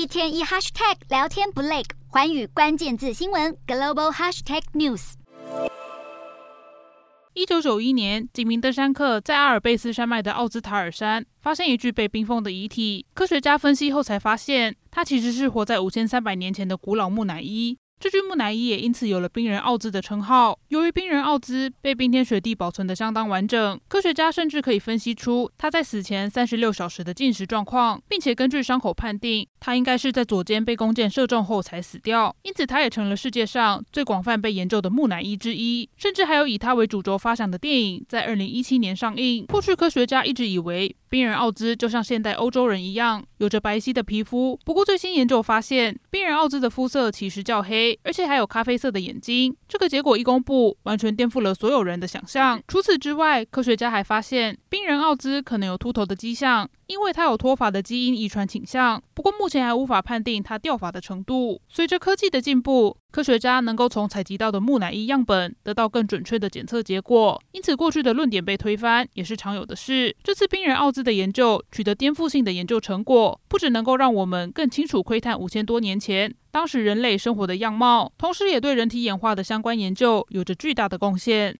一天一 hashtag 聊天不累，环宇关键字新闻 global hashtag news。一九九一年，几名登山客在阿尔卑斯山脉的奥兹塔尔山发现一具被冰封的遗体。科学家分析后才发现，他其实是活在五千三百年前的古老木乃伊。这具木乃伊也因此有了冰人奥兹的称号。由于冰人奥兹被冰天雪地保存得相当完整，科学家甚至可以分析出他在死前三十六小时的进食状况，并且根据伤口判定，他应该是在左肩被弓箭射中后才死掉。因此，他也成了世界上最广泛被研究的木乃伊之一。甚至还有以他为主轴发想的电影在二零一七年上映。过去科学家一直以为冰人奥兹就像现代欧洲人一样，有着白皙的皮肤。不过，最新研究发现，冰人奥兹的肤色其实较黑。而且还有咖啡色的眼睛，这个结果一公布，完全颠覆了所有人的想象。除此之外，科学家还发现冰人奥兹可能有秃头的迹象，因为他有脱发的基因遗传倾向。不过目前还无法判定他掉发的程度。随着科技的进步，科学家能够从采集到的木乃伊样本得到更准确的检测结果，因此过去的论点被推翻也是常有的事。这次冰人奥兹的研究取得颠覆性的研究成果，不只能够让我们更清楚窥探五千多年前当时人类生活的样貌，同时也对人体演化的相关研究有着巨大的贡献。